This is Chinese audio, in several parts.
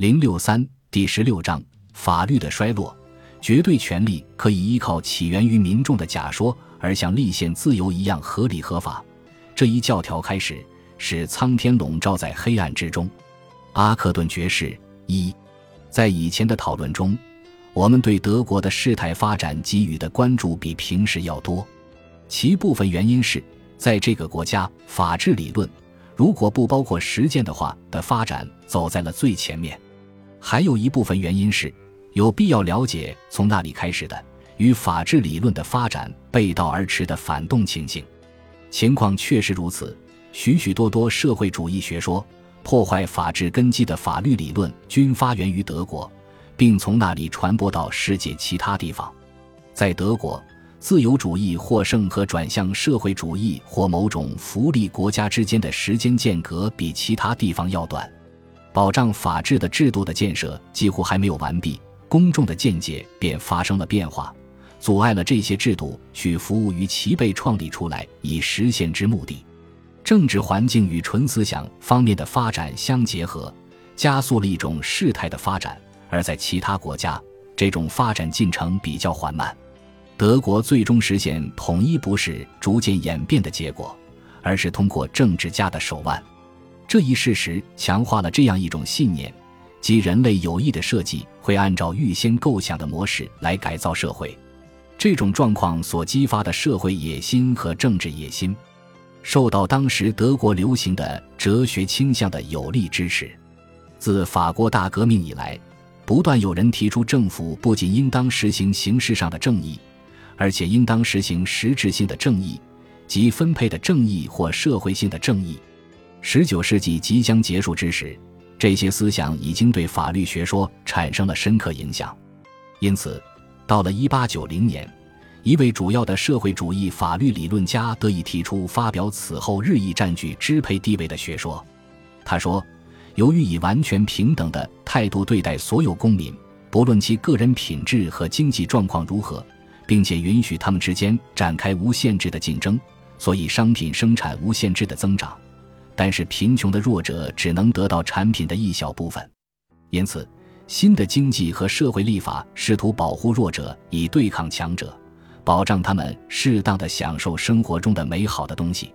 零六三第十六章法律的衰落。绝对权力可以依靠起源于民众的假说而像立宪自由一样合理合法。这一教条开始使苍天笼罩在黑暗之中。阿克顿爵士一，在以前的讨论中，我们对德国的事态发展给予的关注比平时要多。其部分原因是，在这个国家，法治理论如果不包括实践的话的发展走在了最前面。还有一部分原因是，有必要了解从那里开始的与法治理论的发展背道而驰的反动情形。情况确实如此，许许多多社会主义学说破坏法治根基的法律理论均发源于德国，并从那里传播到世界其他地方。在德国，自由主义获胜和转向社会主义或某种福利国家之间的时间间隔比其他地方要短。保障法治的制度的建设几乎还没有完毕，公众的见解便发生了变化，阻碍了这些制度去服务于其被创立出来以实现之目的。政治环境与纯思想方面的发展相结合，加速了一种事态的发展；而在其他国家，这种发展进程比较缓慢。德国最终实现统一不是逐渐演变的结果，而是通过政治家的手腕。这一事实强化了这样一种信念，即人类有意的设计会按照预先构想的模式来改造社会。这种状况所激发的社会野心和政治野心，受到当时德国流行的哲学倾向的有力支持。自法国大革命以来，不断有人提出，政府不仅应当实行形式上的正义，而且应当实行实质性的正义，即分配的正义或社会性的正义。十九世纪即将结束之时，这些思想已经对法律学说产生了深刻影响。因此，到了一八九零年，一位主要的社会主义法律理论家得以提出发表此后日益占据支配地位的学说。他说：“由于以完全平等的态度对待所有公民，不论其个人品质和经济状况如何，并且允许他们之间展开无限制的竞争，所以商品生产无限制的增长。”但是贫穷的弱者只能得到产品的一小部分，因此，新的经济和社会立法试图保护弱者，以对抗强者，保障他们适当的享受生活中的美好的东西。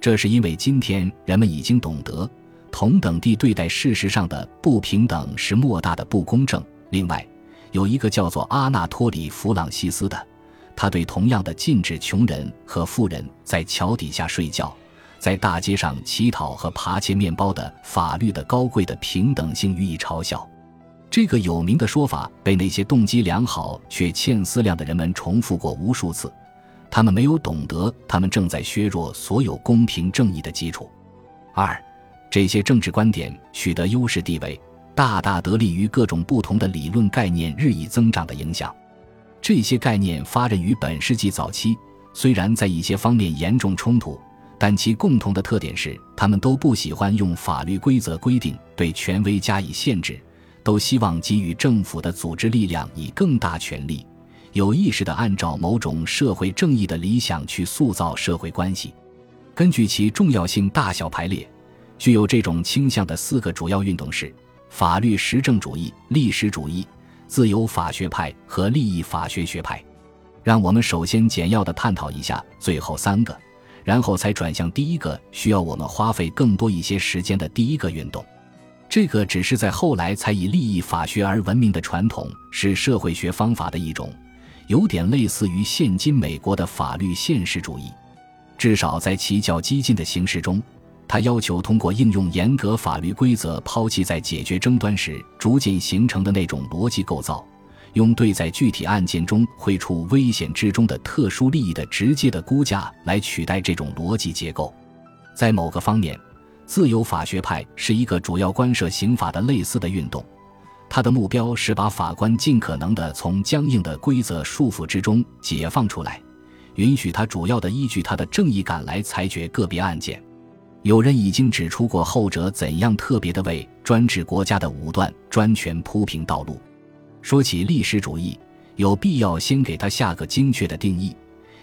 这是因为今天人们已经懂得，同等地对待事实上的不平等是莫大的不公正。另外，有一个叫做阿纳托里·弗朗西斯的，他对同样的禁止穷人和富人在桥底下睡觉。在大街上乞讨和扒切面包的法律的高贵的平等性予以嘲笑，这个有名的说法被那些动机良好却欠思量的人们重复过无数次。他们没有懂得，他们正在削弱所有公平正义的基础。二，这些政治观点取得优势地位，大大得利于各种不同的理论概念日益增长的影响。这些概念发轫于本世纪早期，虽然在一些方面严重冲突。但其共同的特点是，他们都不喜欢用法律规则规定对权威加以限制，都希望给予政府的组织力量以更大权力，有意识地按照某种社会正义的理想去塑造社会关系。根据其重要性大小排列，具有这种倾向的四个主要运动是：法律实证主义、历史主义、自由法学派和利益法学学派。让我们首先简要地探讨一下最后三个。然后才转向第一个需要我们花费更多一些时间的第一个运动，这个只是在后来才以利益法学而闻名的传统，是社会学方法的一种，有点类似于现今美国的法律现实主义，至少在其较激进的形式中，它要求通过应用严格法律规则，抛弃在解决争端时逐渐形成的那种逻辑构造。用对在具体案件中会处危险之中的特殊利益的直接的估价来取代这种逻辑结构，在某个方面，自由法学派是一个主要关涉刑法的类似的运动，它的目标是把法官尽可能的从僵硬的规则束缚之中解放出来，允许他主要的依据他的正义感来裁决个别案件。有人已经指出过后者怎样特别的为专制国家的武断专权铺平道路。说起历史主义，有必要先给它下个精确的定义，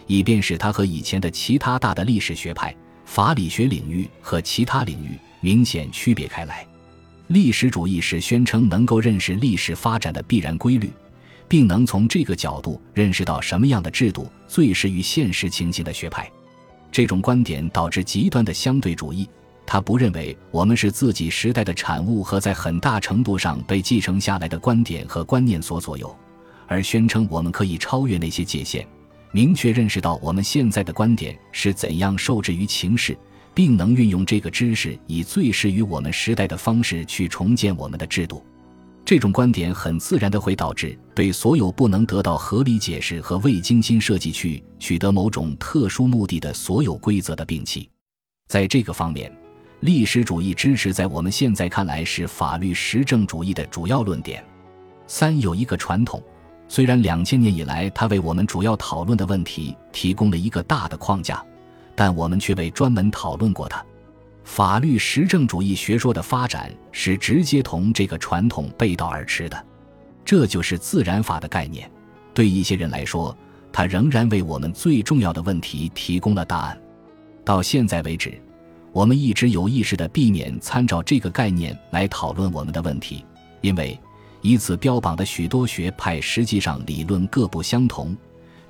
以便使它和以前的其他大的历史学派、法理学领域和其他领域明显区别开来。历史主义是宣称能够认识历史发展的必然规律，并能从这个角度认识到什么样的制度最适于现实情形的学派。这种观点导致极端的相对主义。他不认为我们是自己时代的产物和在很大程度上被继承下来的观点和观念所左右，而宣称我们可以超越那些界限，明确认识到我们现在的观点是怎样受制于情势，并能运用这个知识以最适于我们时代的方式去重建我们的制度。这种观点很自然地会导致对所有不能得到合理解释和未精心设计去取得某种特殊目的的所有规则的摒弃。在这个方面。历史主义知识在我们现在看来是法律实证主义的主要论点。三有一个传统，虽然两千年以来它为我们主要讨论的问题提供了一个大的框架，但我们却未专门讨论过它。法律实证主义学说的发展是直接同这个传统背道而驰的。这就是自然法的概念。对一些人来说，它仍然为我们最重要的问题提供了答案。到现在为止。我们一直有意识地避免参照这个概念来讨论我们的问题，因为以此标榜的许多学派实际上理论各不相同，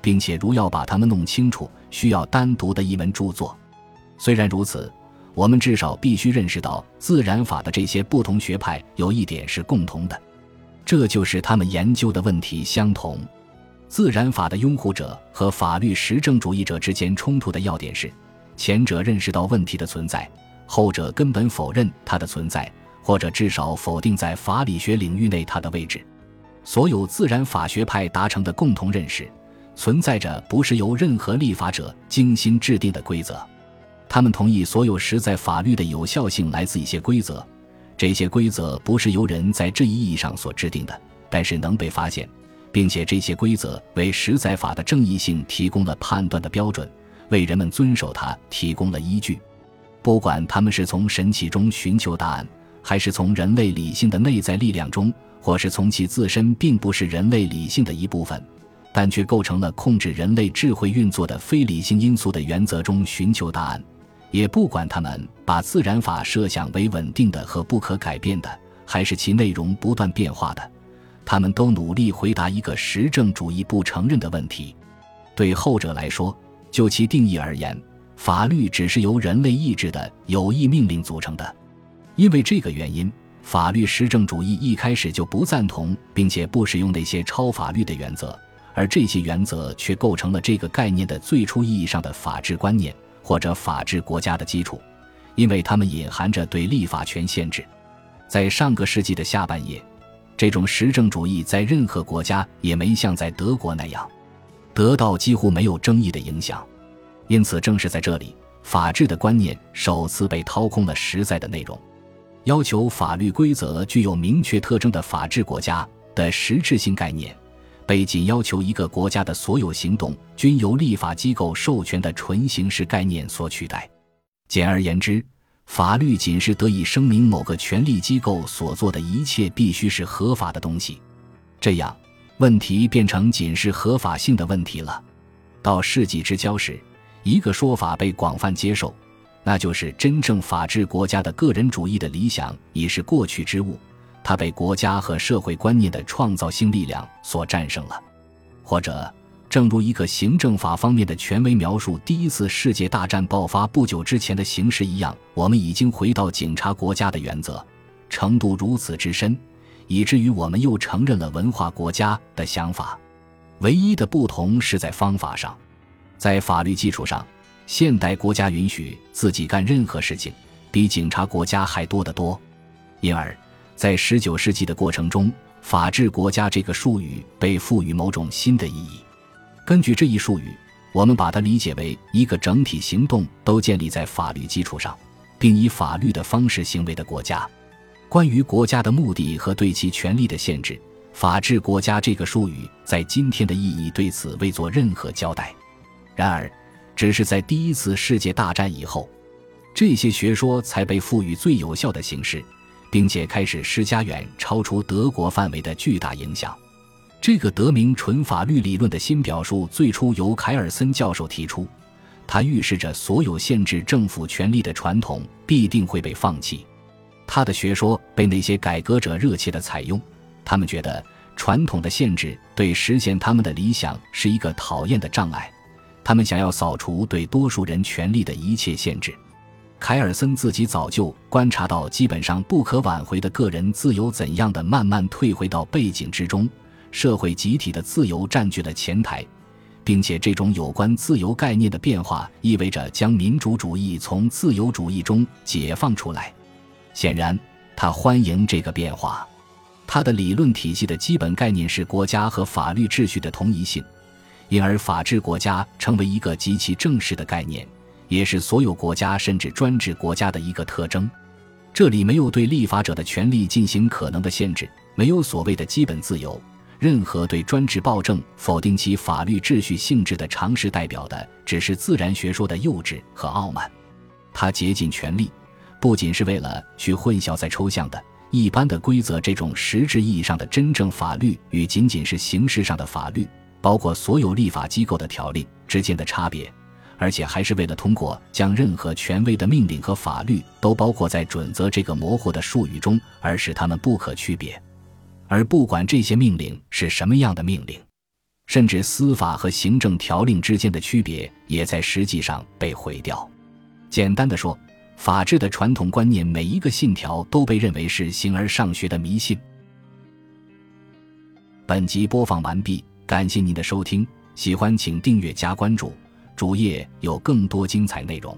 并且如要把它们弄清楚，需要单独的一门著作。虽然如此，我们至少必须认识到，自然法的这些不同学派有一点是共同的，这就是他们研究的问题相同。自然法的拥护者和法律实证主义者之间冲突的要点是。前者认识到问题的存在，后者根本否认它的存在，或者至少否定在法理学领域内它的位置。所有自然法学派达成的共同认识，存在着不是由任何立法者精心制定的规则。他们同意所有实在法律的有效性来自一些规则，这些规则不是由人在这一意义上所制定的，但是能被发现，并且这些规则为实在法的正义性提供了判断的标准。为人们遵守它提供了依据，不管他们是从神奇中寻求答案，还是从人类理性的内在力量中，或是从其自身并不是人类理性的一部分，但却构成了控制人类智慧运作的非理性因素的原则中寻求答案，也不管他们把自然法设想为稳定的和不可改变的，还是其内容不断变化的，他们都努力回答一个实证主义不承认的问题。对后者来说。就其定义而言，法律只是由人类意志的有意命令组成的。因为这个原因，法律实证主义一开始就不赞同并且不使用那些超法律的原则，而这些原则却构成了这个概念的最初意义上的法治观念或者法治国家的基础，因为它们隐含着对立法权限制。在上个世纪的下半叶，这种实证主义在任何国家也没像在德国那样。得到几乎没有争议的影响，因此正是在这里，法治的观念首次被掏空了实在的内容。要求法律规则具有明确特征的法治国家的实质性概念，被仅要求一个国家的所有行动均由立法机构授权的纯形式概念所取代。简而言之，法律仅是得以声明某个权力机构所做的一切必须是合法的东西。这样。问题变成仅是合法性的问题了。到世纪之交时，一个说法被广泛接受，那就是真正法治国家的个人主义的理想已是过去之物，它被国家和社会观念的创造性力量所战胜了。或者，正如一个行政法方面的权威描述第一次世界大战爆发不久之前的形势一样，我们已经回到警察国家的原则，程度如此之深。以至于我们又承认了文化国家的想法，唯一的不同是在方法上，在法律基础上，现代国家允许自己干任何事情，比警察国家还多得多。因而，在十九世纪的过程中，法治国家这个术语被赋予某种新的意义。根据这一术语，我们把它理解为一个整体行动都建立在法律基础上，并以法律的方式行为的国家。关于国家的目的和对其权力的限制，“法治国家”这个术语在今天的意义对此未做任何交代。然而，只是在第一次世界大战以后，这些学说才被赋予最有效的形式，并且开始施加远超出德国范围的巨大影响。这个得名纯法律理论的新表述最初由凯尔森教授提出，它预示着所有限制政府权力的传统必定会被放弃。他的学说被那些改革者热切的采用，他们觉得传统的限制对实现他们的理想是一个讨厌的障碍，他们想要扫除对多数人权利的一切限制。凯尔森自己早就观察到，基本上不可挽回的个人自由怎样的慢慢退回到背景之中，社会集体的自由占据了前台，并且这种有关自由概念的变化意味着将民主主义从自由主义中解放出来。显然，他欢迎这个变化。他的理论体系的基本概念是国家和法律秩序的同一性，因而法治国家成为一个极其正式的概念，也是所有国家甚至专制国家的一个特征。这里没有对立法者的权利进行可能的限制，没有所谓的基本自由。任何对专制暴政否定其法律秩序性质的尝试，代表的只是自然学说的幼稚和傲慢。他竭尽全力。不仅是为了去混淆在抽象的一般的规则这种实质意义上的真正法律与仅仅是形式上的法律，包括所有立法机构的条令之间的差别，而且还是为了通过将任何权威的命令和法律都包括在准则这个模糊的术语中，而使它们不可区别。而不管这些命令是什么样的命令，甚至司法和行政条令之间的区别也在实际上被毁掉。简单的说。法治的传统观念，每一个信条都被认为是形而上学的迷信。本集播放完毕，感谢您的收听，喜欢请订阅加关注，主页有更多精彩内容。